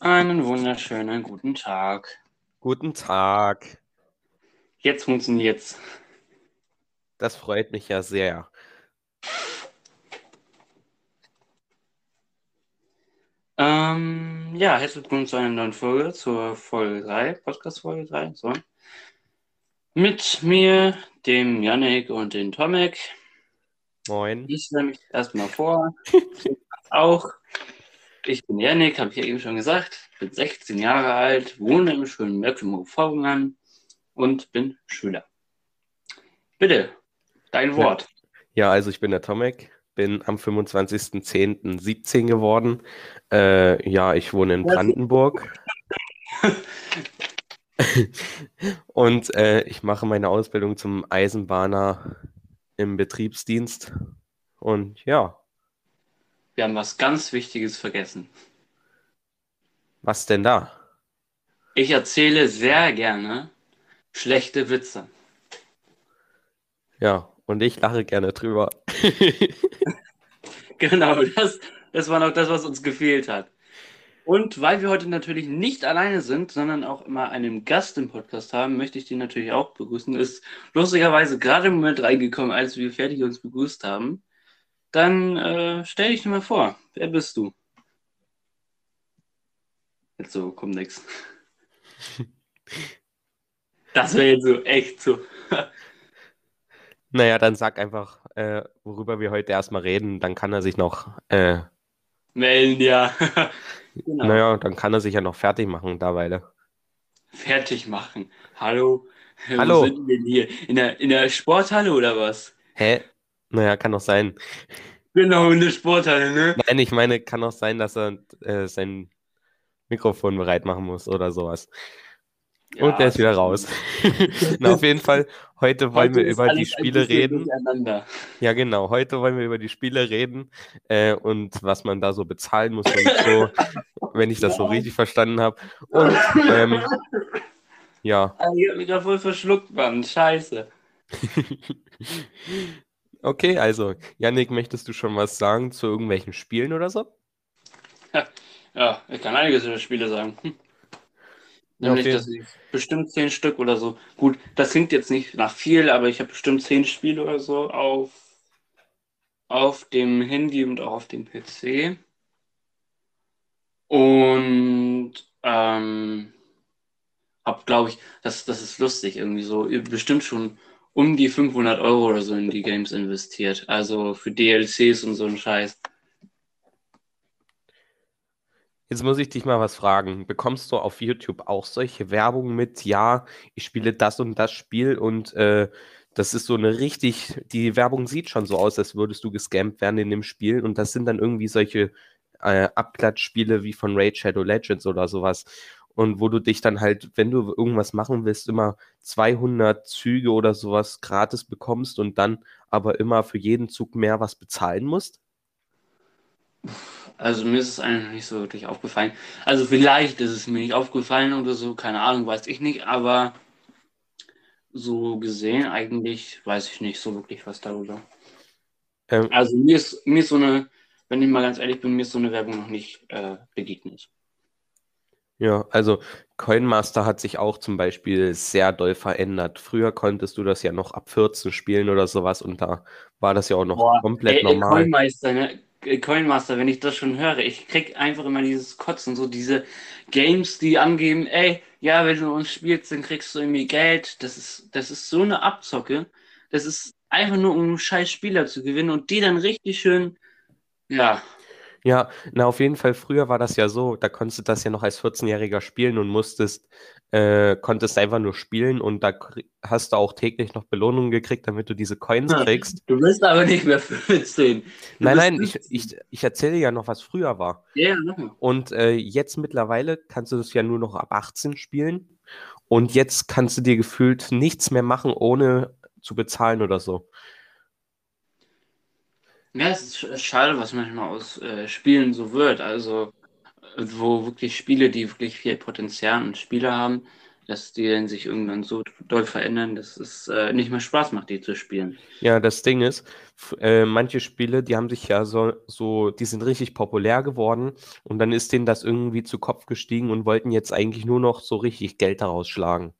Einen wunderschönen guten Tag. Guten Tag. Jetzt funktioniert's. Das freut mich ja sehr. Ähm, ja, herzlich willkommen zu einer neuen Folge, zur Folge 3, Podcast-Folge 3. So. Mit mir, dem Yannick und dem Tomek. Moin. Ich stelle mich erstmal vor. auch. Ich bin Yannick, habe ich ja eben schon gesagt. Bin 16 Jahre alt, wohne im schönen Mecklenburg-Vorpommern und bin Schüler. Bitte, dein Wort. Ja, also ich bin der Tomek, bin am 25.10.17 geworden. Äh, ja, ich wohne in Brandenburg. und äh, ich mache meine Ausbildung zum Eisenbahner im Betriebsdienst. Und ja. Wir haben was ganz Wichtiges vergessen. Was denn da? Ich erzähle sehr gerne schlechte Witze. Ja, und ich lache gerne drüber. genau, das, das war noch das, was uns gefehlt hat. Und weil wir heute natürlich nicht alleine sind, sondern auch immer einen Gast im Podcast haben, möchte ich den natürlich auch begrüßen. Ist lustigerweise gerade im Moment reingekommen, als wir fertig uns begrüßt haben. Dann äh, stell dich mal vor. Wer bist du? Jetzt so, kommt nix. Das wäre jetzt so echt so. Naja, dann sag einfach, äh, worüber wir heute erstmal reden. Dann kann er sich noch. Äh, Melden, ja. genau. Naja, dann kann er sich ja noch fertig machen, derweile. Fertig machen. Hallo? Hallo. Wo sind wir denn hier? In der, in der Sporthalle oder was? Hä? Naja, kann doch sein. Genau, in der Sporthalle, ne? Nein, ich meine, kann auch sein, dass er äh, sein Mikrofon bereit machen muss oder sowas. Ja, Und der ist wieder raus. Na, auf jeden Fall, heute wollen heute wir über die Spiele reden. Ja, genau. Heute wollen wir über die Spiele reden äh, und was man da so bezahlen muss und so, wenn ich das so richtig verstanden habe. Und ähm, ja. Ich habe mich da voll verschluckt, Mann. Scheiße. Okay, also, Yannick, möchtest du schon was sagen zu irgendwelchen Spielen oder so? Ja, ich kann einiges über Spiele sagen. Hm. Nämlich, okay. dass ich bestimmt zehn Stück oder so. Gut, das klingt jetzt nicht nach viel, aber ich habe bestimmt zehn Spiele oder so auf, auf dem Handy und auch auf dem PC. Und ähm, habe, glaube ich, das, das ist lustig, irgendwie so, bestimmt schon um die 500 Euro oder so in die Games investiert. Also für DLCs und so ein Scheiß. Jetzt muss ich dich mal was fragen. Bekommst du auf YouTube auch solche Werbung mit, ja, ich spiele das und das Spiel und äh, das ist so eine richtig, die Werbung sieht schon so aus, als würdest du gescampt werden in dem Spiel und das sind dann irgendwie solche äh, Abklatschspiele wie von Raid Shadow Legends oder sowas und wo du dich dann halt, wenn du irgendwas machen willst, immer 200 Züge oder sowas gratis bekommst und dann aber immer für jeden Zug mehr was bezahlen musst? Also mir ist es eigentlich nicht so wirklich aufgefallen. Also vielleicht ist es mir nicht aufgefallen oder so, keine Ahnung, weiß ich nicht, aber so gesehen eigentlich weiß ich nicht so wirklich was darüber. Ähm, also mir ist, mir ist so eine, wenn ich mal ganz ehrlich bin, mir ist so eine Werbung noch nicht äh, begegnet. Ja, also Coinmaster hat sich auch zum Beispiel sehr doll verändert. Früher konntest du das ja noch ab 14 spielen oder sowas und da war das ja auch noch Boah, komplett ey, normal. Coinmaster, ne? Coinmaster, wenn ich das schon höre, ich krieg einfach immer dieses Kotzen, so diese Games, die angeben, ey, ja, wenn du uns spielst, dann kriegst du irgendwie Geld. Das ist, das ist so eine Abzocke. Das ist einfach nur, um scheiß Spieler zu gewinnen und die dann richtig schön, ja, ja, na auf jeden Fall, früher war das ja so, da konntest du das ja noch als 14-Jähriger spielen und musstest, äh, konntest einfach nur spielen und da hast du auch täglich noch Belohnungen gekriegt, damit du diese Coins kriegst. Du bist aber nicht mehr 15. Du nein, nein, ich, ich, ich erzähle ja noch, was früher war. Ja, yeah, Und äh, jetzt mittlerweile kannst du das ja nur noch ab 18 spielen und jetzt kannst du dir gefühlt nichts mehr machen, ohne zu bezahlen oder so. Ja, es ist schade, was manchmal aus äh, Spielen so wird. Also, wo wirklich Spiele, die wirklich viel Potenzial und Spieler haben, dass die dann sich irgendwann so doll verändern, dass es äh, nicht mehr Spaß macht, die zu spielen. Ja, das Ding ist, äh, manche Spiele, die haben sich ja so, so, die sind richtig populär geworden und dann ist denen das irgendwie zu Kopf gestiegen und wollten jetzt eigentlich nur noch so richtig Geld daraus schlagen.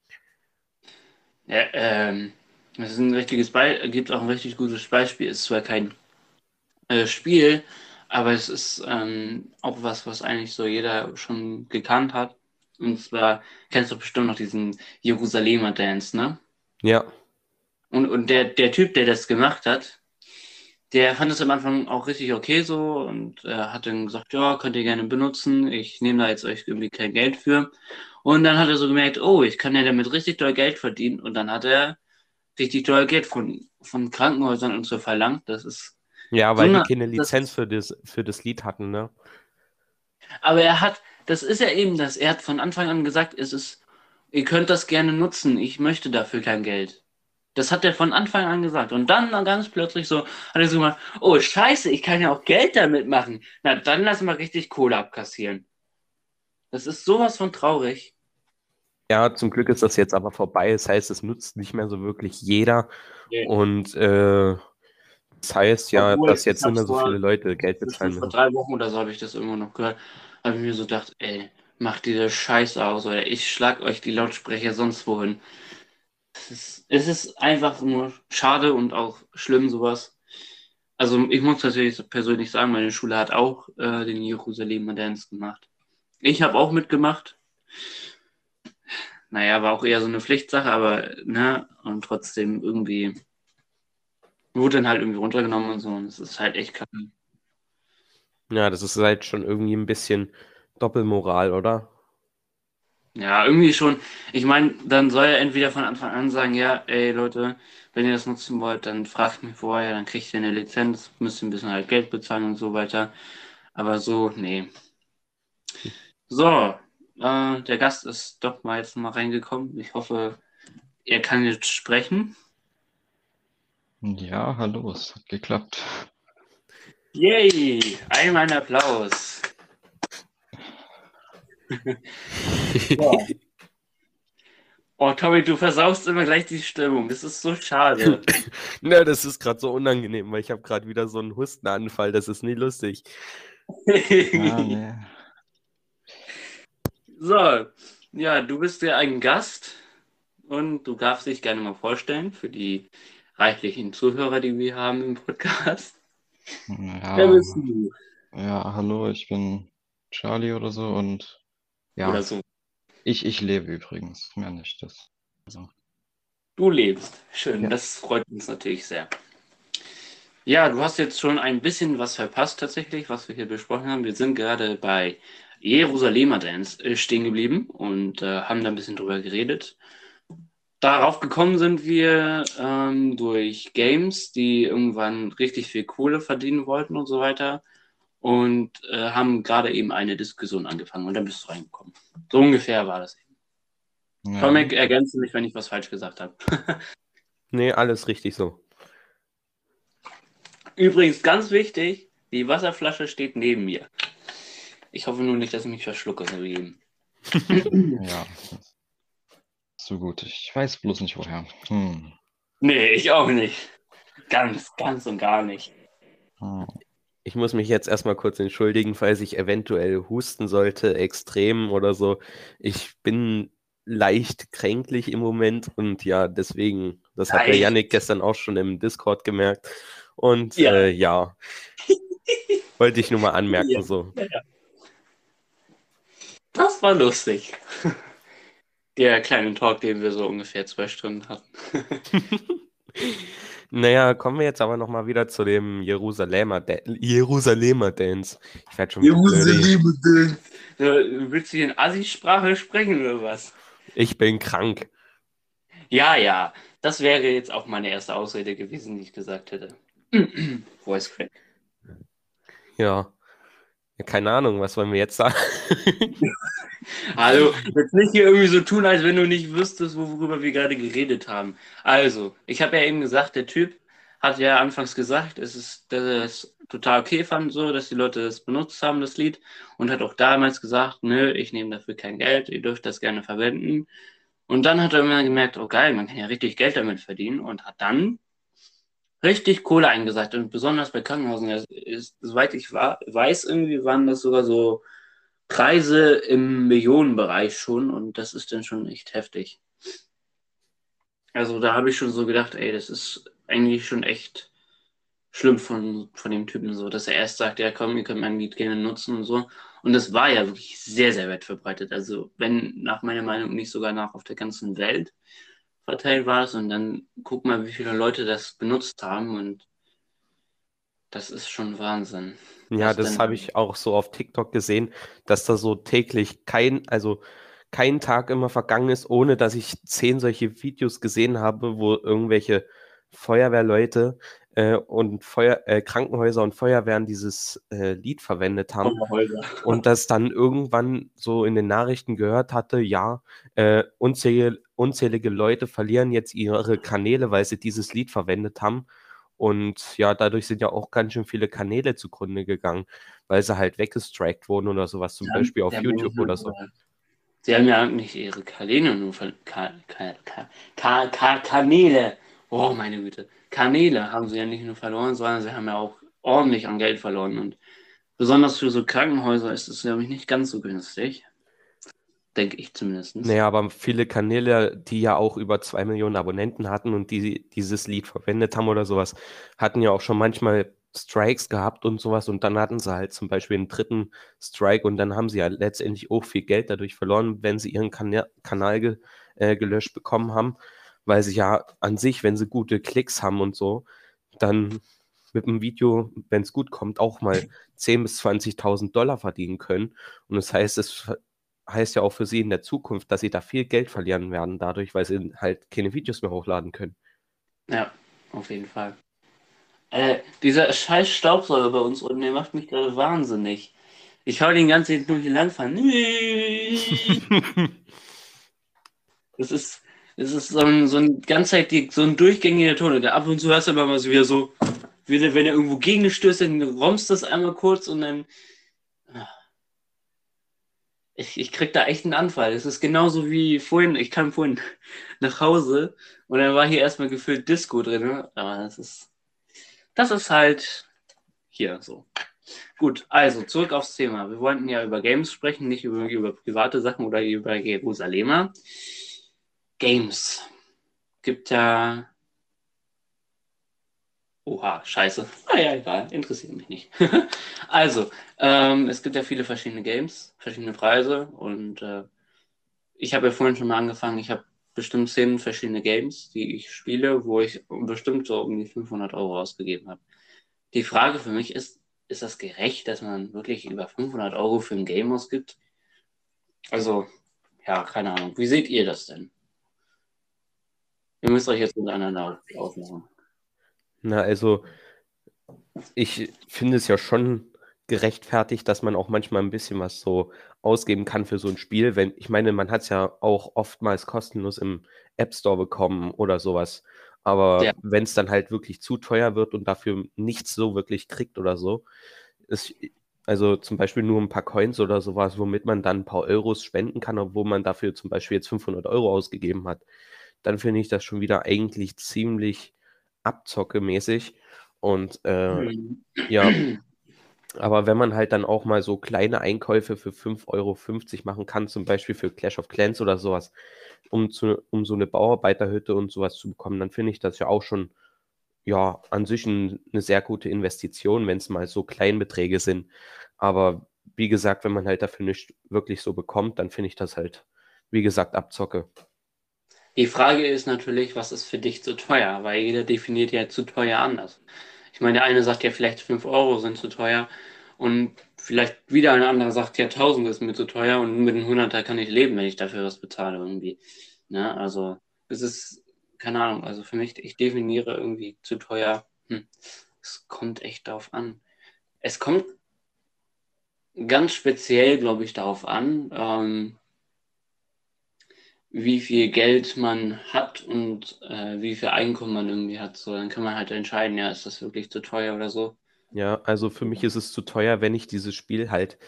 Ja, ähm, das ist ein richtiges Beispiel, gibt auch ein richtig gutes Beispiel, ist zwar kein äh, Spiel, aber es ist ähm, auch was, was eigentlich so jeder schon gekannt hat. Und zwar kennst du bestimmt noch diesen Jerusalemer Dance, ne? Ja. Und, und der, der Typ, der das gemacht hat, der fand es am Anfang auch richtig okay so und äh, hat dann gesagt, ja, könnt ihr gerne benutzen, ich nehme da jetzt euch irgendwie kein Geld für. Und dann hat er so gemerkt, oh, ich kann ja damit richtig doll Geld verdienen. Und dann hat er richtig doll Geld von, von Krankenhäusern und so verlangt. Das ist. Ja, weil so die eine- keine Lizenz das- für das, für das Lied hatten, ne? Aber er hat, das ist ja eben das, er hat von Anfang an gesagt, es ist, ihr könnt das gerne nutzen, ich möchte dafür kein Geld. Das hat er von Anfang an gesagt. Und dann ganz plötzlich so, hat er so gemacht, oh scheiße, ich kann ja auch Geld damit machen. Na, dann lass mal richtig Kohle abkassieren. Das ist sowas von traurig. Ja, zum Glück ist das jetzt aber vorbei. Das heißt, es nutzt nicht mehr so wirklich jeder. Ja. Und äh, das heißt ja, Obwohl, dass jetzt hab's so vor- viele Leute Geld Vor bezahlen müssen. drei Wochen oder so habe ich das immer noch gehört. Habe ich mir so gedacht, ey, macht diese Scheiße aus oder ich schlag euch die Lautsprecher sonst wohin. Es ist, es ist einfach nur schade und auch schlimm, sowas. Also ich muss natürlich persönlich sagen, meine Schule hat auch äh, den Jerusalemer Dance gemacht. Ich habe auch mitgemacht. Naja, war auch eher so eine Pflichtsache, aber ne, und trotzdem irgendwie wurde dann halt irgendwie runtergenommen und so. Und es ist halt echt kacke. Ja, das ist halt schon irgendwie ein bisschen Doppelmoral, oder? Ja, irgendwie schon. Ich meine, dann soll er entweder von Anfang an sagen, ja, ey Leute, wenn ihr das nutzen wollt, dann fragt mich vorher, dann kriegt ihr eine Lizenz, müsst ihr ein bisschen halt Geld bezahlen und so weiter. Aber so, nee. So, äh, der Gast ist doch mal jetzt mal reingekommen. Ich hoffe, er kann jetzt sprechen. Ja, hallo, es hat geklappt. Yay! Einmal ein Applaus. Oh, Tommy, du versaust immer gleich die Stimmung. Das ist so schade. Na, das ist gerade so unangenehm, weil ich habe gerade wieder so einen Hustenanfall. Das ist nie lustig. Ah, nee. So, ja, du bist ja ein Gast und du darfst dich gerne mal vorstellen für die reichlichen Zuhörer, die wir haben im Podcast. Wer Ja, bist du? ja, hallo, ich bin Charlie oder so und ja, Oder so. ich, ich lebe übrigens, mehr nicht. Das, also, Du lebst. Schön, Ja. das freut uns natürlich sehr. Ja, du hast jetzt schon ein bisschen was verpasst tatsächlich, was wir hier besprochen haben. Wir sind gerade bei Jerusalemer Dance äh, stehen geblieben und äh, haben da ein bisschen drüber geredet. Darauf gekommen sind wir ähm, durch Games, die irgendwann richtig viel Kohle verdienen wollten und so weiter. Und äh, haben gerade eben eine Diskussion angefangen und dann bist du reingekommen. So ungefähr war das. ja, Comic, ergänze mich, wenn ich was falsch gesagt habe. Nee, alles richtig so. Übrigens, ganz wichtig, die Wasserflasche steht neben mir. Ich hoffe nur nicht, dass ich mich verschlucke, so wie eben. ja, so gut. Ich weiß bloß nicht woher. Hm. Nee, ich auch nicht. Ganz, ganz und gar nicht. Hm. Ich muss mich jetzt erstmal kurz entschuldigen, falls ich eventuell husten sollte, extrem oder so. Ich bin leicht kränklich im Moment und ja, deswegen, das hat der. Yannick gestern auch schon im Discord gemerkt. Und Ja. äh, ja, wollte ich nur mal anmerken Ja. so. Das war lustig. Der kleine Talk, den wir so ungefähr zwei Stunden hatten. Naja, kommen wir jetzt aber nochmal wieder zu dem Jerusalemer, Da- Jerusalemer Dance. Ich werde schon wieder blöde. Du willst du in Assi-Sprache sprechen oder was? Ich bin krank. Ja, ja. Das wäre jetzt auch meine erste Ausrede gewesen, die ich gesagt hätte. Voice Crack. Ja. Ja. Keine Ahnung, was wollen wir jetzt sagen? Also, jetzt nicht hier irgendwie so tun, als wenn du nicht wüsstest, worüber wir gerade geredet haben. Also, ich habe ja eben gesagt, der Typ hat ja anfangs gesagt, es ist, dass er es total okay fand, so, dass die Leute das benutzt haben, das Lied, und hat auch damals gesagt, nö, ich nehme dafür kein Geld, ihr dürft das gerne verwenden. Und dann hat er immer gemerkt, oh geil, man kann ja richtig Geld damit verdienen und hat dann richtig Kohle eingesagt. Und besonders bei Krankenhausen, ist, ist, soweit ich war, weiß, irgendwie waren das sogar so Preise im Millionenbereich schon und das ist dann schon echt heftig. Also da habe ich schon so gedacht, ey, das ist eigentlich schon echt schlimm von, von dem Typen so, dass er erst sagt, ja komm, ihr könnt mein Lied gerne nutzen und so. Und das war ja wirklich sehr, sehr weit verbreitet. Also wenn nach meiner Meinung nicht sogar nach auf der ganzen Welt verteilt war es und dann guck mal, wie viele Leute das benutzt haben und das ist schon Wahnsinn. Ja, das habe ich auch so auf TikTok gesehen, dass da so täglich kein, also kein Tag immer vergangen ist, ohne dass ich zehn solche Videos gesehen habe, wo irgendwelche Feuerwehrleute äh, und Feuer, äh, Krankenhäuser und Feuerwehren dieses äh, Lied verwendet haben. Und das dann irgendwann so in den Nachrichten gehört hatte, ja, äh, unzählige, unzählige Leute verlieren jetzt ihre Kanäle, weil sie dieses Lied verwendet haben. Und ja, dadurch sind ja auch ganz schön viele Kanäle zugrunde gegangen, weil sie halt weggestrikt wurden oder sowas, zum ja, Beispiel auf YouTube oder so. Sie haben ja nicht ihre Kanäle nur ver Ka Ka Ka Kanäle. Oh, meine Güte. Kanäle haben sie ja nicht nur verloren, sondern sie haben ja auch ordentlich an Geld verloren. Und besonders für so Krankenhäuser ist es, glaube ich, nicht ganz so günstig denke ich zumindest. Naja, aber viele Kanäle, die ja auch über zwei Millionen Abonnenten hatten und die dieses Lied verwendet haben oder sowas, hatten ja auch schon manchmal Strikes gehabt und sowas und dann hatten sie halt zum Beispiel einen dritten Strike und dann haben sie ja letztendlich auch viel Geld dadurch verloren, wenn sie ihren kan Kanal ge äh, gelöscht bekommen haben, weil sie ja an sich, wenn sie gute Klicks haben und so, dann mit einem Video, wenn es gut kommt, auch mal 10.000 bis 20.000 Dollar verdienen können. Und das heißt, es heißt ja auch für sie in der Zukunft, dass sie da viel Geld verlieren werden dadurch, weil sie halt keine Videos mehr hochladen können. Ja, auf jeden Fall. Äh, dieser scheiß Staubsauger bei uns unten, der macht mich gerade wahnsinnig. Ich hau den ganzen Tag nur hier langfahren. das ist, das ist so ein, so ein ganzheitlich, so ein durchgängiger Ton. Der ab und zu hörst du aber mal so wieder so, wenn er irgendwo gegen stößt, dann rommst das einmal kurz und dann ich, ich krieg da echt einen Anfall. Es ist genauso wie vorhin, ich kam vorhin nach Hause und dann war hier erstmal gefüllt Disco drin. Ne? Aber das ist, das ist halt hier so. Gut, also zurück aufs Thema. Wir wollten ja über Games sprechen, nicht über, über private Sachen oder über Jerusalemer. Games. Gibt ja Oha, scheiße. Ah ja, egal, interessiert mich nicht. also, ähm, es gibt ja viele verschiedene Games, verschiedene Preise und äh, ich habe ja vorhin schon mal angefangen, ich habe bestimmt zehn verschiedene Games, die ich spiele, wo ich bestimmt so um die 500 Euro ausgegeben habe. Die Frage für mich ist, ist das gerecht, dass man wirklich über 500 Euro für ein Game ausgibt? Also, ja, keine Ahnung. Wie seht ihr das denn? Ihr müsst euch jetzt miteinander aufmachen. Na, also ich finde es ja schon gerechtfertigt, dass man auch manchmal ein bisschen was so ausgeben kann für so ein Spiel. Wenn, ich meine, man hat es ja auch oftmals kostenlos im App Store bekommen oder sowas. Aber ja. wenn es dann halt wirklich zu teuer wird und dafür nichts so wirklich kriegt oder so, ist also zum Beispiel nur ein paar Coins oder sowas, womit man dann ein paar Euros spenden kann, obwohl man dafür zum Beispiel jetzt 500 Euro ausgegeben hat, dann finde ich das schon wieder eigentlich ziemlich abzocke-mäßig. Und äh, mhm. ja, aber wenn man halt dann auch mal so kleine Einkäufe für 5,50 Euro machen kann, zum Beispiel für Clash of Clans oder sowas, um, zu, um so eine Bauarbeiterhütte und sowas zu bekommen, dann finde ich das ja auch schon ja an sich ein, eine sehr gute Investition, wenn es mal so Kleinbeträge sind. Aber wie gesagt, wenn man halt dafür nicht wirklich so bekommt, dann finde ich das halt, wie gesagt, Abzocke. Die Frage ist natürlich, was ist für dich zu teuer? Weil jeder definiert ja zu teuer anders. Ich meine, der eine sagt ja vielleicht 5 Euro sind zu teuer und vielleicht wieder ein anderer sagt ja 1000 ist mir zu teuer und mit einem 100er kann ich leben, wenn ich dafür was bezahle irgendwie. Ne? Also es ist, keine Ahnung, also für mich, ich definiere irgendwie zu teuer. Hm. Es kommt echt darauf an. Es kommt ganz speziell, glaube ich, darauf an, ähm, wie viel Geld man hat und äh, wie viel Einkommen man irgendwie hat. So, dann kann man halt entscheiden, ja, ist das wirklich zu teuer oder so. Ja, also für mich ist es zu teuer, wenn ich dieses Spiel halt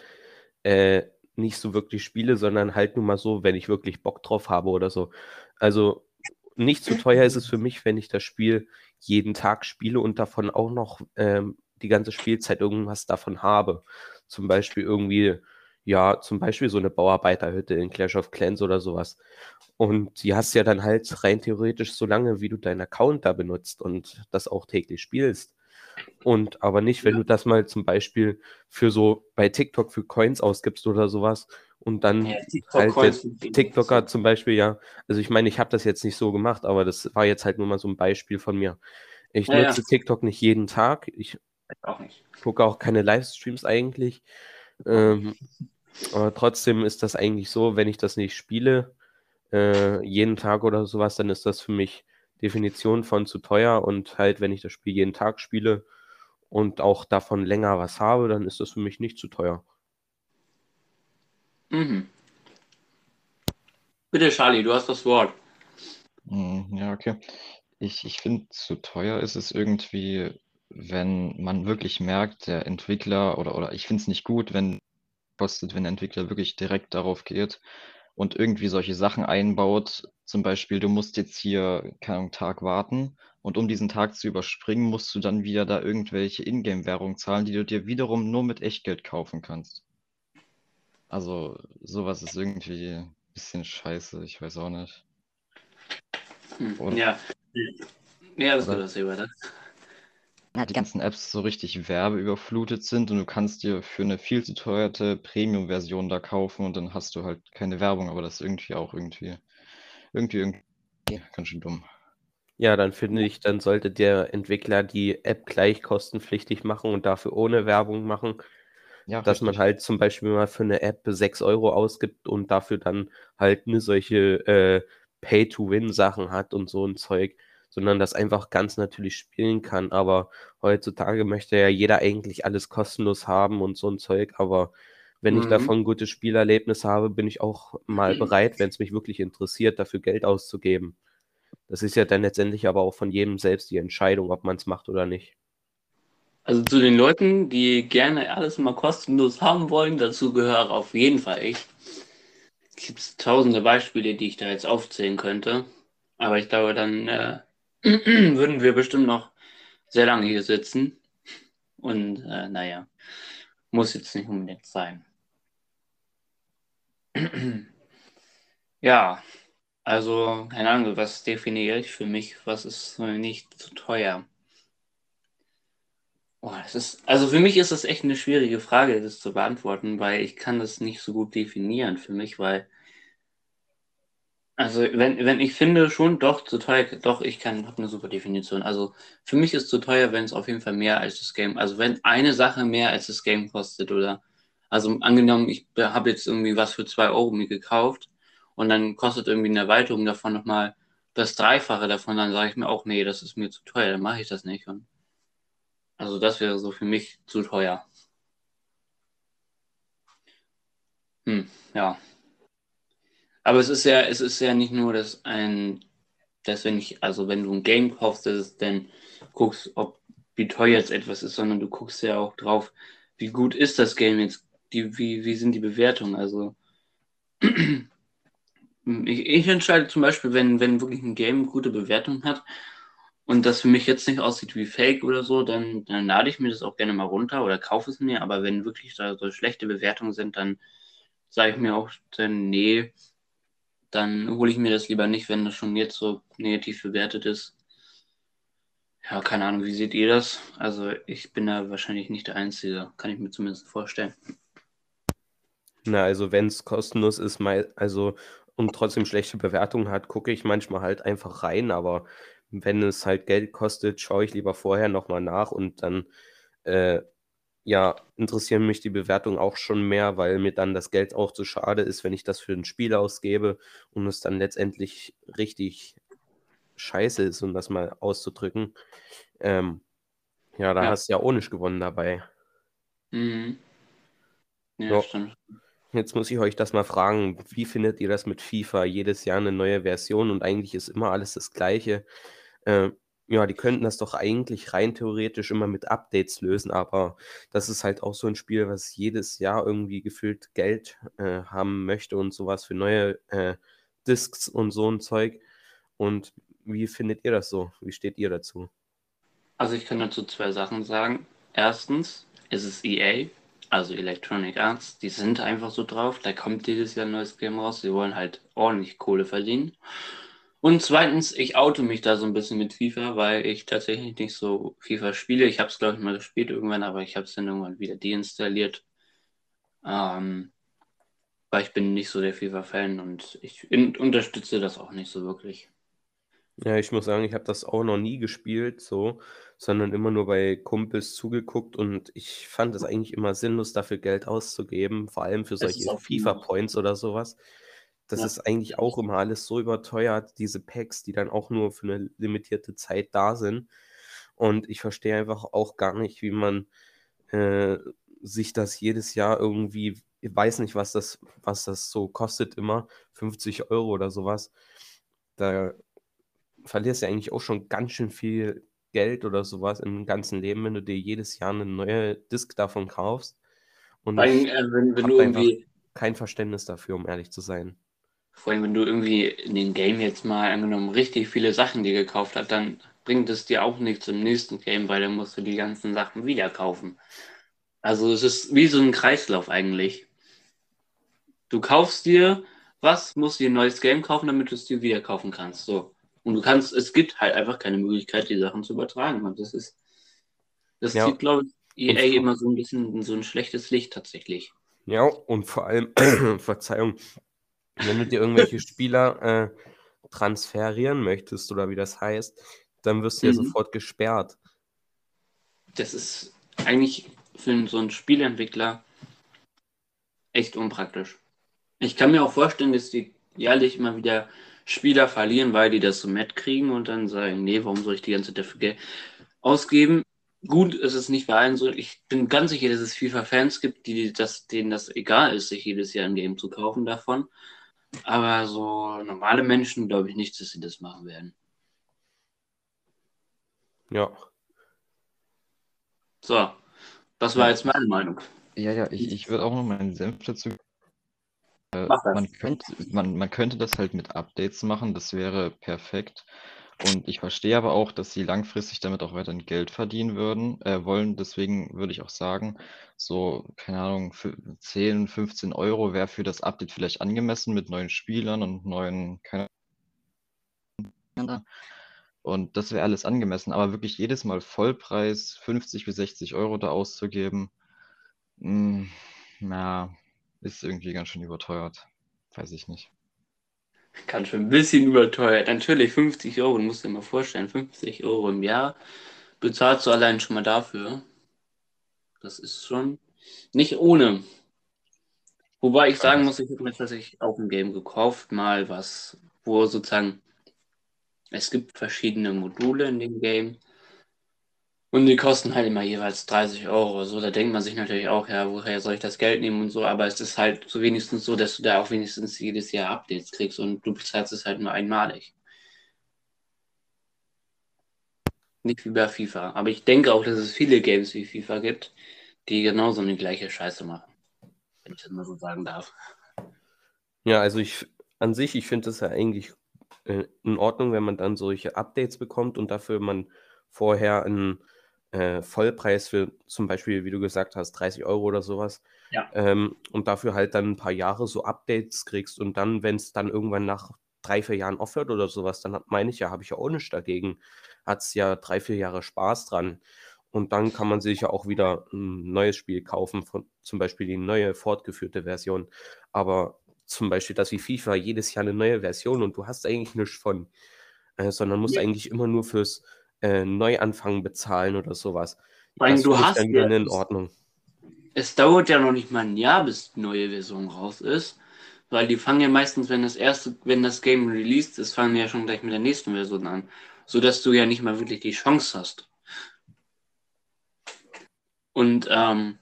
äh, nicht so wirklich spiele, sondern halt nur mal so, wenn ich wirklich Bock drauf habe oder so. Also nicht zu teuer ist es für mich, wenn ich das Spiel jeden Tag spiele und davon auch noch ähm, die ganze Spielzeit irgendwas davon habe. Zum Beispiel irgendwie, ja, zum Beispiel so eine Bauarbeiterhütte in Clash of Clans oder sowas. Und die hast ja dann halt rein theoretisch so lange, wie du deinen Account da benutzt und das auch täglich spielst. Und aber nicht, wenn du das mal zum Beispiel für so bei TikTok für Coins ausgibst oder sowas und dann ja, TikTok halt TikToker zum Beispiel, ja. Also ich meine, ich habe das jetzt nicht so gemacht, aber das war jetzt halt nur mal so ein Beispiel von mir. Ich ja, nutze ja. TikTok nicht jeden Tag. Ich, auch nicht. gucke auch keine Livestreams eigentlich. Ähm, aber trotzdem ist das eigentlich so, wenn ich das nicht spiele, äh, jeden Tag oder sowas, dann ist das für mich Definition von zu teuer und halt, wenn ich das Spiel jeden Tag spiele und auch davon länger was habe, dann ist das für mich nicht zu teuer. Mhm. Bitte, Charlie, du hast das Wort. Hm, ja, okay. Ich, ich finde, zu teuer ist es irgendwie, wenn man wirklich merkt, der Entwickler oder, oder ich finde es nicht gut, wenn kostet, wenn der Entwickler wirklich direkt darauf geht und irgendwie solche Sachen einbaut. Zum Beispiel, du musst jetzt hier keinen Tag warten und um diesen Tag zu überspringen, musst du dann wieder da irgendwelche Ingame-Währung zahlen, die du dir wiederum nur mit Echtgeld kaufen kannst. Also, sowas ist irgendwie ein bisschen scheiße, ich weiß auch nicht. Hm, ja. Ja, das wird das weiter. Ja, die ganzen Apps so richtig werbeüberflutet sind und du kannst dir für eine viel zu teuerte Premium-Version da kaufen und dann hast du halt keine Werbung, aber das ist irgendwie auch irgendwie, irgendwie, irgendwie ganz schön dumm. Ja, dann finde ich, dann sollte der Entwickler die App gleich kostenpflichtig machen und dafür ohne Werbung machen. Ja, dass man halt zum Beispiel mal für eine App 6 Euro ausgibt und dafür dann halt eine solche äh, Pay-to-Win-Sachen hat und so ein Zeug, sondern das einfach ganz natürlich spielen kann. Aber heutzutage möchte ja jeder eigentlich alles kostenlos haben und so ein Zeug. Aber wenn mhm. ich davon ein gutes Spielerlebnis habe, bin ich auch mal bereit, wenn es mich wirklich interessiert, dafür Geld auszugeben. Das ist ja dann letztendlich aber auch von jedem selbst die Entscheidung, ob man es macht oder nicht. Also zu den Leuten, die gerne alles mal kostenlos haben wollen, dazu gehöre auf jeden Fall ich. Es gibt tausende Beispiele, die ich da jetzt aufzählen könnte. Aber ich glaube, dann äh, würden wir bestimmt noch sehr lange hier sitzen. Und äh, naja, muss jetzt nicht unbedingt sein. ja, also keine Ahnung, was definiere ich für mich, was ist nicht zu teuer? Oh, das ist, also für mich ist das echt eine schwierige Frage, das zu beantworten, weil ich kann das nicht so gut definieren für mich, weil, also wenn, wenn ich finde schon, doch, zu teuer, doch, ich kann, habe eine super Definition. Also für mich ist zu teuer, wenn es auf jeden Fall mehr als das Game, also wenn eine Sache mehr als das Game kostet oder, also angenommen, ich habe jetzt irgendwie was für zwei Euro mir gekauft und dann kostet irgendwie eine Erweiterung davon nochmal das Dreifache davon, dann sage ich mir auch, nee, das ist mir zu teuer, dann mache ich das nicht. Und also das wäre so für mich zu teuer. Hm, ja. Aber es ist ja, es ist ja nicht nur, dass ein, dass wenn ich, also wenn du ein Game kaufst, dass es dann guckst, ob wie teuer jetzt etwas ist, sondern du guckst ja auch drauf, wie gut ist das Game jetzt, die, wie, wie sind die Bewertungen. Also ich, ich entscheide zum Beispiel, wenn, wenn wirklich ein Game gute Bewertungen hat, und das für mich jetzt nicht aussieht wie Fake oder so, dann, dann lade ich mir das auch gerne mal runter oder kaufe es mir. Aber wenn wirklich da so schlechte Bewertungen sind, dann sage ich mir auch, dann, nee, dann hole ich mir das lieber nicht, wenn das schon jetzt so negativ bewertet ist. Ja, keine Ahnung, wie seht ihr das? Also ich bin da wahrscheinlich nicht der Einzige, kann ich mir zumindest vorstellen. Na, also wenn es kostenlos ist, also und trotzdem schlechte Bewertungen hat, gucke ich manchmal halt einfach rein, aber wenn es halt Geld kostet, schaue ich lieber vorher nochmal nach und dann äh, ja, interessieren mich die Bewertungen auch schon mehr, weil mir dann das Geld auch zu schade ist, wenn ich das für ein Spiel ausgebe und es dann letztendlich richtig scheiße ist, um das mal auszudrücken. Ähm, ja, da ja. hast du ja nicht gewonnen dabei. Mhm. Ja, so. stimmt. Jetzt muss ich euch das mal fragen, wie findet ihr das mit FIFA? Jedes Jahr eine neue Version und eigentlich ist immer alles das gleiche. Äh, Ja, die könnten das doch eigentlich rein theoretisch immer mit Updates lösen, aber das ist halt auch so ein Spiel, was jedes Jahr irgendwie gefühlt Geld äh, haben möchte und sowas für neue äh, Discs und so ein Zeug. Und wie findet ihr das so? Wie steht ihr dazu? Also ich kann dazu zwei Sachen sagen. Erstens ist es EA, also Electronic Arts, die sind einfach so drauf. Da kommt jedes Jahr ein neues Game raus. Sie wollen halt ordentlich Kohle verdienen. Und zweitens, ich oute mich da so ein bisschen mit FIFA, weil ich tatsächlich nicht so FIFA spiele. Ich habe es, glaube ich, mal gespielt irgendwann, aber ich habe es dann irgendwann wieder deinstalliert. Ähm, weil ich bin nicht so der FIFA-Fan und ich in, unterstütze das auch nicht so wirklich. Ja, ich muss sagen, ich habe das auch noch nie gespielt, so, sondern immer nur bei Kumpels zugeguckt und ich fand es eigentlich immer sinnlos, dafür Geld auszugeben, vor allem für solche FIFA-Points oder sowas. Das ja. ist eigentlich auch immer alles so überteuert, diese Packs, die dann auch nur für eine limitierte Zeit da sind. Und ich verstehe einfach auch gar nicht, wie man äh, sich das jedes Jahr irgendwie, ich weiß nicht, was das, was das so kostet immer, 50 Euro oder sowas. Da verlierst du ja eigentlich auch schon ganz schön viel Geld oder sowas im ganzen Leben, wenn du dir jedes Jahr eine neue Disk davon kaufst. Und Weil, äh, wenn, wenn du irgendwie kein Verständnis dafür, um ehrlich zu sein. Vor allem, wenn du irgendwie in dem Game jetzt mal angenommen richtig viele Sachen dir gekauft hast, dann bringt es dir auch nichts im nächsten Game, weil dann musst du die ganzen Sachen wieder kaufen. Also es ist wie so ein Kreislauf eigentlich. Du kaufst dir was, musst dir ein neues Game kaufen, damit du es dir wieder kaufen kannst. So. Und du kannst, es gibt halt einfach keine Möglichkeit, die Sachen zu übertragen. Und das ist, das ja. zieht, glaube ich, EA immer so ein bisschen in so ein schlechtes Licht tatsächlich. Ja, und vor allem, Verzeihung, wenn du dir irgendwelche Spieler äh, transferieren möchtest oder wie das heißt, dann wirst du mhm. ja sofort gesperrt. Das ist eigentlich für so einen Spielentwickler echt unpraktisch. Ich kann mir auch vorstellen, dass die jährlich immer wieder Spieler verlieren, weil die das so matt kriegen und dann sagen, nee, warum soll ich die ganze Zeit dafür Geld ausgeben? Gut, ist es nicht bei allen so. Ich bin ganz sicher, dass es FIFA-Fans gibt, die das, denen das egal ist, sich jedes Jahr ein Game zu kaufen davon. Aber so normale Menschen glaube ich nicht, dass sie das machen werden. Ja. So, das war jetzt meine Meinung. Ja, ja, ich, ich würde auch noch meinen Senf dazu. Äh, man, könnte, man, man könnte das halt mit Updates machen, das wäre perfekt. Und ich verstehe aber auch, dass sie langfristig damit auch weiterhin Geld verdienen würden, äh, wollen. Deswegen würde ich auch sagen, so, keine Ahnung, 10, 15 Euro wäre für das Update vielleicht angemessen mit neuen Spielern und neuen, keine Ahnung. Und das wäre alles angemessen. Aber wirklich jedes Mal Vollpreis 50 bis 60 Euro da auszugeben, mh, hm, na, ist irgendwie ganz schön überteuert. Weiß ich nicht. Ganz schön ein bisschen überteuert. Natürlich 50 Euro, du musst dir mal vorstellen, 50 Euro im Jahr bezahlst du allein schon mal dafür. Das ist schon nicht ohne. Wobei ich sagen muss, ich habe mir tatsächlich auch ein Game gekauft, mal was, wo sozusagen es gibt verschiedene Module in dem Game. Und die kosten halt immer jeweils 30 Euro. So, da denkt man sich natürlich auch, ja, woher soll ich das Geld nehmen und so, aber es ist halt so wenigstens so, dass du da auch wenigstens jedes Jahr Updates kriegst und du bezahlst es halt nur einmalig. Nicht wie bei FIFA. Aber ich denke auch, dass es viele Games wie FIFA gibt, die genauso eine gleiche Scheiße machen. Wenn ich das mal so sagen darf. Ja, also ich an sich, ich finde es ja eigentlich äh, in Ordnung, wenn man dann solche Updates bekommt und dafür man vorher ein äh, Vollpreis für zum Beispiel, wie du gesagt hast, 30 Euro oder sowas. Ja. Ähm, und dafür halt dann ein paar Jahre so Updates kriegst und dann, wenn es dann irgendwann nach drei, vier Jahren aufhört oder sowas, dann meine ich ja, habe ich ja auch nichts dagegen. Hat es ja drei, vier Jahre Spaß dran. Und dann kann man sich ja auch wieder ein neues Spiel kaufen, von, zum Beispiel die neue fortgeführte Version. Aber zum Beispiel das wie FIFA, jedes Jahr eine neue Version und du hast eigentlich nichts von, äh, sondern musst ja. eigentlich immer nur fürs äh, Neuanfang bezahlen oder sowas. Weil das du hast dann ja, in Ordnung. Es dauert ja noch nicht mal ein Jahr, bis die neue Version raus ist. Weil die fangen ja meistens, wenn das erste, wenn das Game released ist, fangen die ja schon gleich mit der nächsten Version an. Sodass du ja nicht mal wirklich die Chance hast. Und ähm,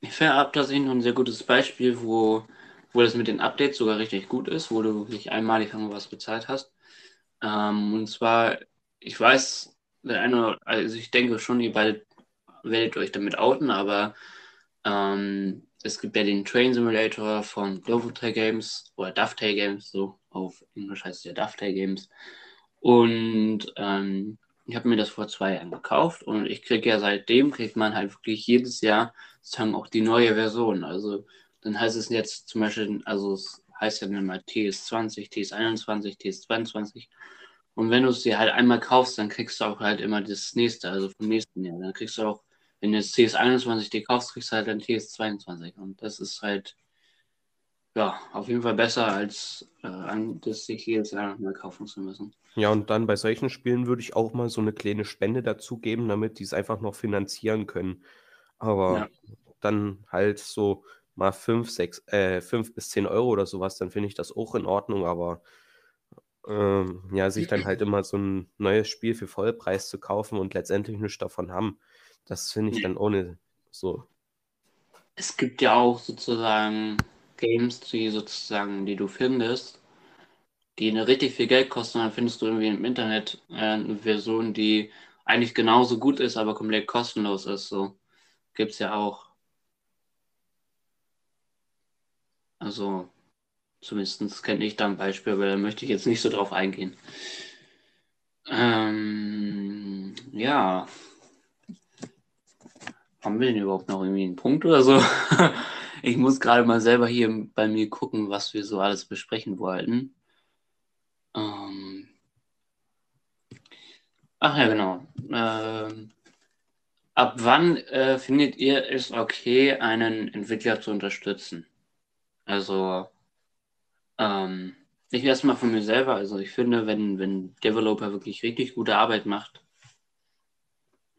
ich habe tatsächlich noch ein sehr gutes Beispiel, wo, wo das mit den Updates sogar richtig gut ist, wo du wirklich einmalig was bezahlt hast. Ähm, und zwar ich weiß, der eine, also ich denke schon, ihr beide werdet euch damit outen, aber ähm, es gibt ja den Train Simulator von Glovotail Games oder Dovetail Games, so auf Englisch heißt es ja Dovetail Games. Und ähm, ich habe mir das vor zwei Jahren gekauft und ich kriege ja seitdem, kriegt man halt wirklich jedes Jahr sozusagen auch die neue Version. Also dann heißt es jetzt zum Beispiel, also es heißt ja mal TS20, TS21, TS22. Und wenn du es dir halt einmal kaufst, dann kriegst du auch halt immer das nächste, also vom nächsten Jahr. Dann kriegst du auch, wenn du jetzt TS21 dir kaufst, kriegst du halt dann TS22. Und das ist halt, ja, auf jeden Fall besser, als äh, das sich jedes Jahr nochmal kaufen zu müssen. Ja, und dann bei solchen Spielen würde ich auch mal so eine kleine Spende dazugeben, damit die es einfach noch finanzieren können. Aber ja. dann halt so mal 5, 6, äh, 5 bis 10 Euro oder sowas, dann finde ich das auch in Ordnung, aber ähm, ja, sich dann halt immer so ein neues Spiel für Vollpreis zu kaufen und letztendlich nichts davon haben, das finde ich dann ohne so. Es gibt ja auch sozusagen Games, die sozusagen, die du findest, die eine richtig viel Geld kosten, dann findest du irgendwie im Internet äh, eine Version, die eigentlich genauso gut ist, aber komplett kostenlos ist. So gibt es ja auch. Also, zumindest kenne ich da ein Beispiel, aber da möchte ich jetzt nicht so drauf eingehen. Ähm, ja. Haben wir denn überhaupt noch irgendwie einen Punkt oder so? ich muss gerade mal selber hier bei mir gucken, was wir so alles besprechen wollten. Ähm, ach ja, genau. Ähm, ab wann äh, findet ihr es okay, einen Entwickler zu unterstützen? Also, ähm, ich erstmal von mir selber. Also, ich finde, wenn, wenn Developer wirklich richtig gute Arbeit macht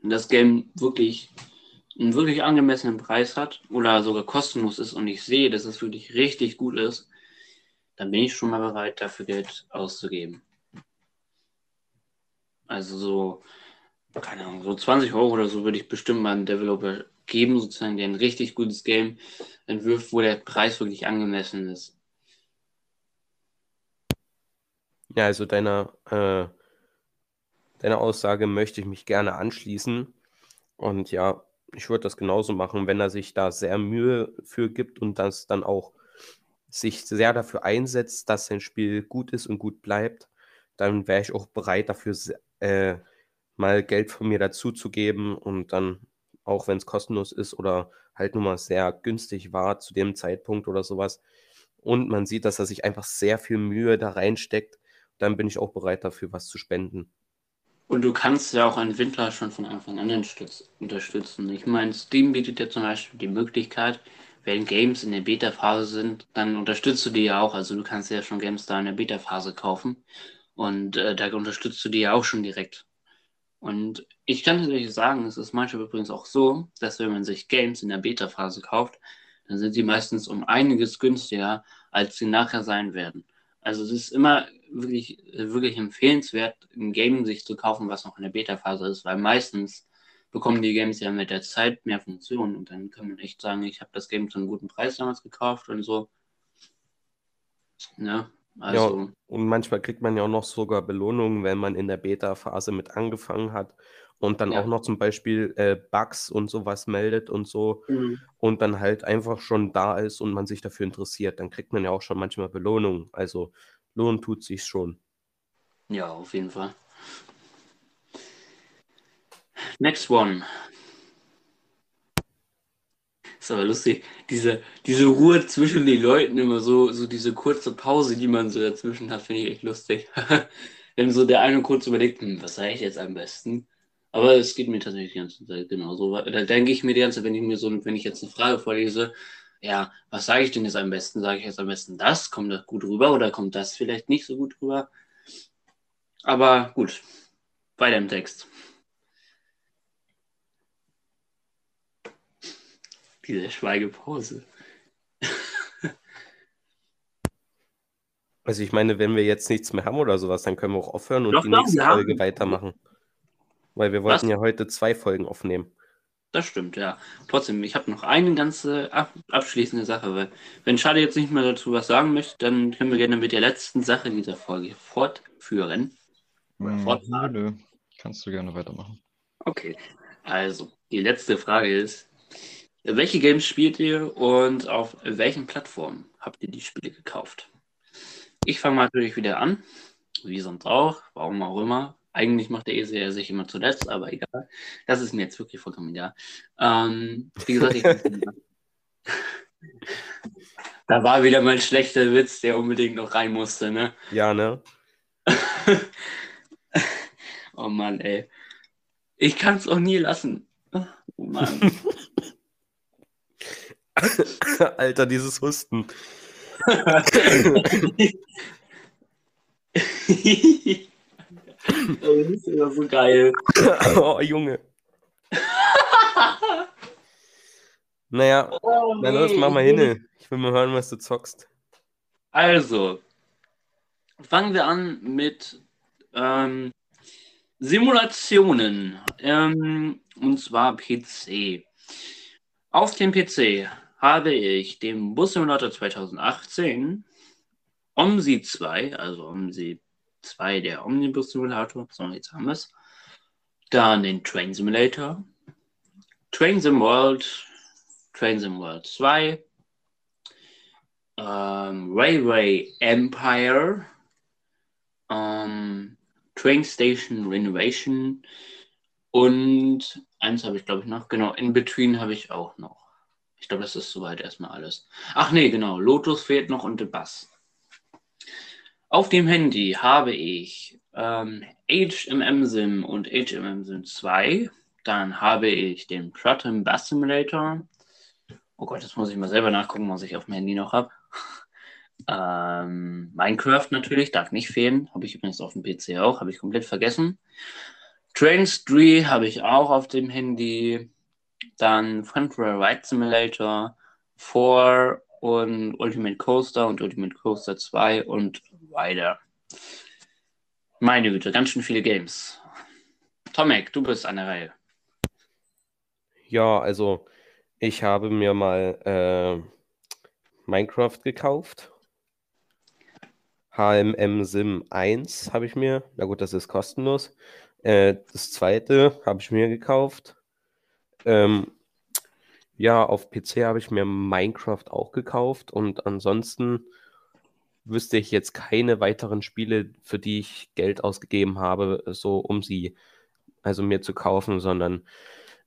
und das Game wirklich einen wirklich angemessenen Preis hat oder sogar kostenlos ist und ich sehe, dass es wirklich richtig gut ist, dann bin ich schon mal bereit, dafür Geld auszugeben. Also so, keine Ahnung, so 20 Euro oder so würde ich bestimmt mal einem Developer geben, sozusagen, der ein richtig gutes Game entwirft, wo der Preis wirklich angemessen ist. Ja, also deiner, äh, deiner Aussage möchte ich mich gerne anschließen. Und ja, ich würde das genauso machen, wenn er sich da sehr Mühe für gibt und das dann auch sich sehr dafür einsetzt, dass sein Spiel gut ist und gut bleibt, dann wäre ich auch bereit dafür, äh, mal Geld von mir dazuzugeben und dann auch wenn es kostenlos ist oder halt nur mal sehr günstig war zu dem Zeitpunkt oder sowas. Und man sieht, dass er sich einfach sehr viel Mühe da reinsteckt. Dann bin ich auch bereit dafür, was zu spenden. Und du kannst ja auch einen Windler schon von Anfang an unterstützen. Ich meine, Steam bietet ja zum Beispiel die Möglichkeit, wenn Games in der Beta-Phase sind, dann unterstützt du die ja auch. Also du kannst ja schon Games da in der Beta-Phase kaufen. Und äh, da unterstützt du die ja auch schon direkt. Und ich kann tatsächlich sagen, es ist manchmal übrigens auch so, dass wenn man sich Games in der Beta-Phase kauft, dann sind sie meistens um einiges günstiger, als sie nachher sein werden. Also es ist immer wirklich, wirklich empfehlenswert, ein Game sich zu kaufen, was noch in der Beta-Phase ist, weil meistens bekommen die Games ja mit der Zeit mehr Funktionen und dann kann man echt sagen, ich habe das Game zu einem guten Preis damals gekauft und so. Ja, also, ja, und manchmal kriegt man ja auch noch sogar Belohnungen, wenn man in der Beta-Phase mit angefangen hat und dann ja. auch noch zum Beispiel äh, Bugs und sowas meldet und so mhm. und dann halt einfach schon da ist und man sich dafür interessiert, dann kriegt man ja auch schon manchmal Belohnungen. Also lohnt tut sich schon. Ja, auf jeden Fall. Next one. Ist aber lustig, diese, diese Ruhe zwischen den Leuten immer so, so diese kurze Pause, die man so dazwischen hat, finde ich echt lustig. Wenn so der eine kurz überlegt, hm, was sage ich jetzt am besten? Aber es geht mir tatsächlich die ganze Zeit genauso. Da denke ich mir die ganze Zeit, wenn ich mir so, wenn ich jetzt eine Frage vorlese, ja, was sage ich denn jetzt am besten? Sage ich jetzt am besten das? Kommt das gut rüber oder kommt das vielleicht nicht so gut rüber? Aber gut, weiter im Text. Diese Schweigepause. Also ich meine, wenn wir jetzt nichts mehr haben oder sowas, dann können wir auch aufhören und Doch, die nächste ja. Folge weitermachen. Weil wir wollten Was? ja heute zwei Folgen aufnehmen. Das stimmt, ja. Trotzdem, ich habe noch eine ganze ab abschließende Sache, weil wenn Schade jetzt nicht mehr dazu was sagen möchte, dann können wir gerne mit der letzten Sache dieser Folge fortführen. Hm, fortfahren. Kannst du gerne weitermachen. Okay, also die letzte Frage ist, welche Games spielt ihr und auf welchen Plattformen habt ihr die Spiele gekauft? Ich fange mal natürlich wieder an, wie sonst auch, warum auch immer. Eigentlich macht der Esel ja sich immer zuletzt, aber egal. Das ist mir jetzt wirklich vollkommen egal. Ähm, wie gesagt, ich da war wieder mein schlechter Witz, der unbedingt noch rein musste, ne? Ja, ne? oh Mann, ey. Ich kann es auch nie lassen. Oh Mann. Alter, dieses Husten. Oh, das ist ja so geil. oh, Junge. naja, Oh, na los, mach mal hin. Ich will mal hören, was du zockst. Also, fangen wir an mit ähm, Simulationen. Ähm, und zwar PC. Auf dem PC habe ich den Bus Simulator 2018, OMSI 2, also OMSI 2, der Omnibus Simulator, so jetzt haben wir es. Dann den Train Simulator, Train Sim World, Train Sim World 2, ähm, Railway Empire, ähm, Train Station Renovation und eins habe ich glaube ich noch, genau, In Between habe ich auch noch. Ich glaube, das ist soweit erstmal alles. Ach nee, genau, Lotus fehlt noch und The Bus. Auf dem Handy habe ich ähm, HMM Sim und HMM Sim 2. Dann habe ich den Proton Bus Simulator. Oh Gott, jetzt muss ich mal selber nachgucken, was ich auf dem Handy noch habe. Ähm, Minecraft natürlich, darf nicht fehlen. Habe ich übrigens auf dem PC auch, habe ich komplett vergessen. Trains 3 habe ich auch auf dem Handy. Dann Frontier Ride Simulator 4 und Ultimate Coaster und Ultimate Coaster 2 und Rider. Meine Güte, ganz schön viele Games. Tomek, du bist an der Reihe. Ja, also ich habe mir mal äh, Minecraft gekauft. HMM Sim 1 habe ich mir. Na gut, das ist kostenlos. Äh, das zweite habe ich mir gekauft. Ähm, ja, auf PC habe ich mir Minecraft auch gekauft und ansonsten wüsste ich jetzt keine weiteren Spiele, für die ich Geld ausgegeben habe, so um sie also mir zu kaufen, sondern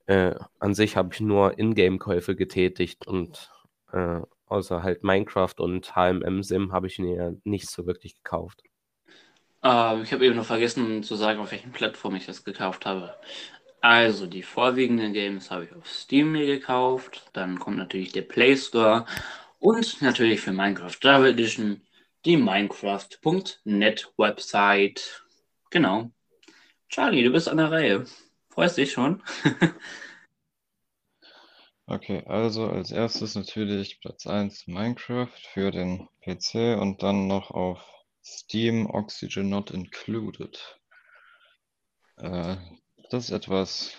äh, an sich habe ich nur Ingame-Käufe getätigt und äh, außer halt Minecraft und HMM Sim habe ich mir nicht so wirklich gekauft. Ähm, ich habe eben noch vergessen zu sagen, auf welchen Plattformen ich das gekauft habe. Also, die vorwiegenden Games habe ich auf Steam mir gekauft. Dann kommt natürlich der Play Store und natürlich für Minecraft Java Edition die Minecraft.net Website. Genau. Charlie, du bist an der Reihe. Freust dich schon? Okay, also als erstes natürlich Platz 1 Minecraft für den PC und dann noch auf Steam Oxygen Not Included. Äh, das ist etwas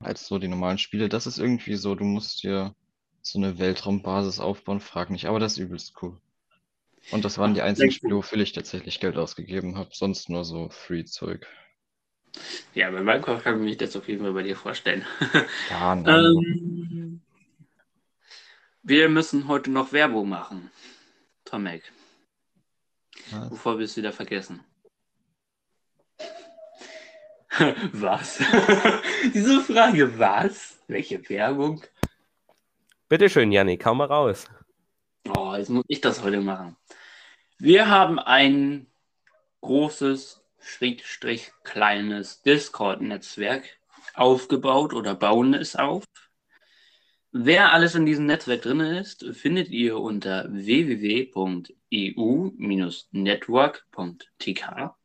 als so die normalen Spiele. Das ist irgendwie so, du musst dir so eine Weltraumbasis aufbauen, frag nicht, aber das ist übelst cool. Und das waren die einzigen Spiele, wofür ich tatsächlich Geld ausgegeben habe, sonst nur so Free-Zeug. Ja, bei Minecraft kann ich mich das auf jeden Fall bei dir vorstellen. Ja, nein. ähm, wir müssen heute noch Werbung machen. Tomek, Was? bevor wir es wieder vergessen. Was? Diese Frage, was? Welche Werbung? Bitteschön, Janik, hau mal raus. Oh, jetzt muss ich das heute machen. Wir haben ein großes, schrägstrich kleines Discord-Netzwerk aufgebaut oder bauen es auf. Wer alles in diesem Netzwerk drin ist, findet ihr unter www.eu-network.tk.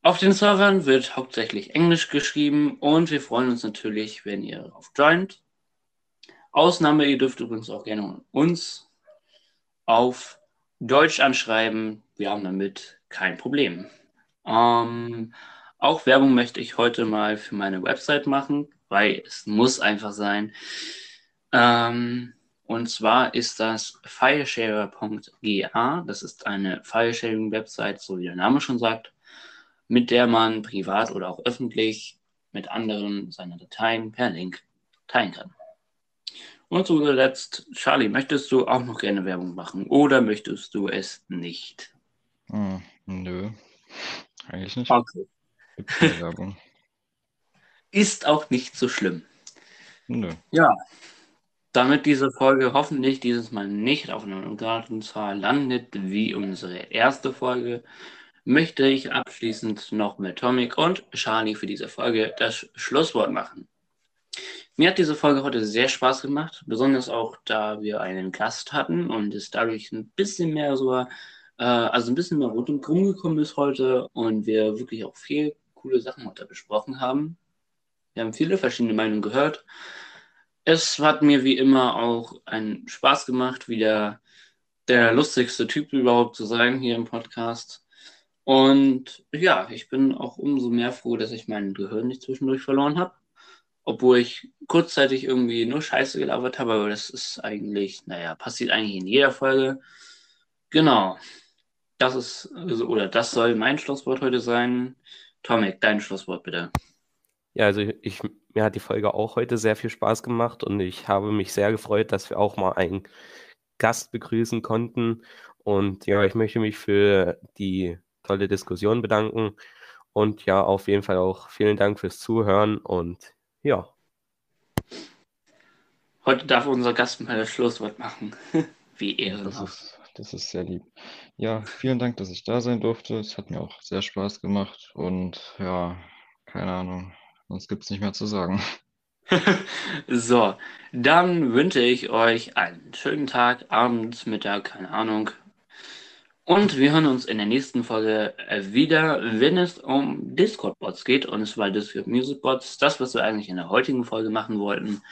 Auf den Servern wird hauptsächlich Englisch geschrieben und wir freuen uns natürlich, wenn ihr darauf joint. Ausnahme, ihr dürft übrigens auch gerne uns auf Deutsch anschreiben. Wir haben damit kein Problem. Ähm, auch Werbung möchte ich heute mal für meine Website machen, weil es muss einfach sein. Ähm, und zwar ist das fileshare.ga. Das ist eine Filesharing-Website, so wie der Name schon sagt. mit der man privat oder auch öffentlich mit anderen seine Dateien per Link teilen kann. Und zu guter Letzt, Charlie, möchtest du auch noch gerne Werbung machen oder möchtest du es nicht? Hm, nö, eigentlich nicht. Okay. Werbung. Ist auch nicht so schlimm. Nö. Ja, damit diese Folge hoffentlich dieses Mal nicht auf einer ungeraden Zahl landet, wie unsere erste Folge, möchte ich abschließend noch mit Tomik und Charlie für diese Folge das Schlusswort machen. Mir hat diese Folge heute sehr Spaß gemacht, besonders auch, da wir einen Gast hatten und es dadurch ein bisschen mehr so, äh, also ein bisschen mehr rund und krumm gekommen ist heute und wir wirklich auch viel coole Sachen heute besprochen haben. Wir haben viele verschiedene Meinungen gehört. Es hat mir wie immer auch einen Spaß gemacht, wieder der lustigste Typ überhaupt zu sein hier im Podcast. Und ja, ich bin auch umso mehr froh, dass ich mein Gehirn nicht zwischendurch verloren habe obwohl ich kurzzeitig irgendwie nur Scheiße gelabert habe, aber das ist eigentlich, naja, passiert eigentlich in jeder Folge. Genau. Das ist, also, oder das soll mein Schlusswort heute sein. Tomek, dein Schlusswort bitte. Ja, also ich, mir hat die Folge auch heute sehr viel Spaß gemacht und ich habe mich sehr gefreut, dass wir auch mal einen Gast begrüßen konnten. Und ja, ich möchte mich für die tolle Diskussion bedanken. Und ja, auf jeden Fall auch vielen Dank fürs Zuhören und ja. Heute darf unser Gast mal das Schlusswort machen. Wie ehrenhaft. Das ist, das ist sehr lieb. Ja, vielen Dank, dass ich da sein durfte. Es hat mir auch sehr Spaß gemacht und ja, keine Ahnung, sonst gibt es nicht mehr zu sagen. so, dann wünsche ich euch einen schönen Tag, Abend, Mittag, keine Ahnung, und wir hören uns in der nächsten Folge äh, wieder, wenn es um Discord-Bots geht. Und zwar Discord Music Bots. Das, was wir eigentlich in der heutigen Folge machen wollten.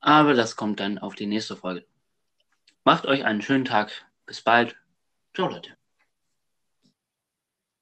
Aber das kommt dann auf die nächste Folge. Macht euch einen schönen Tag. Bis bald. Ciao, Leute.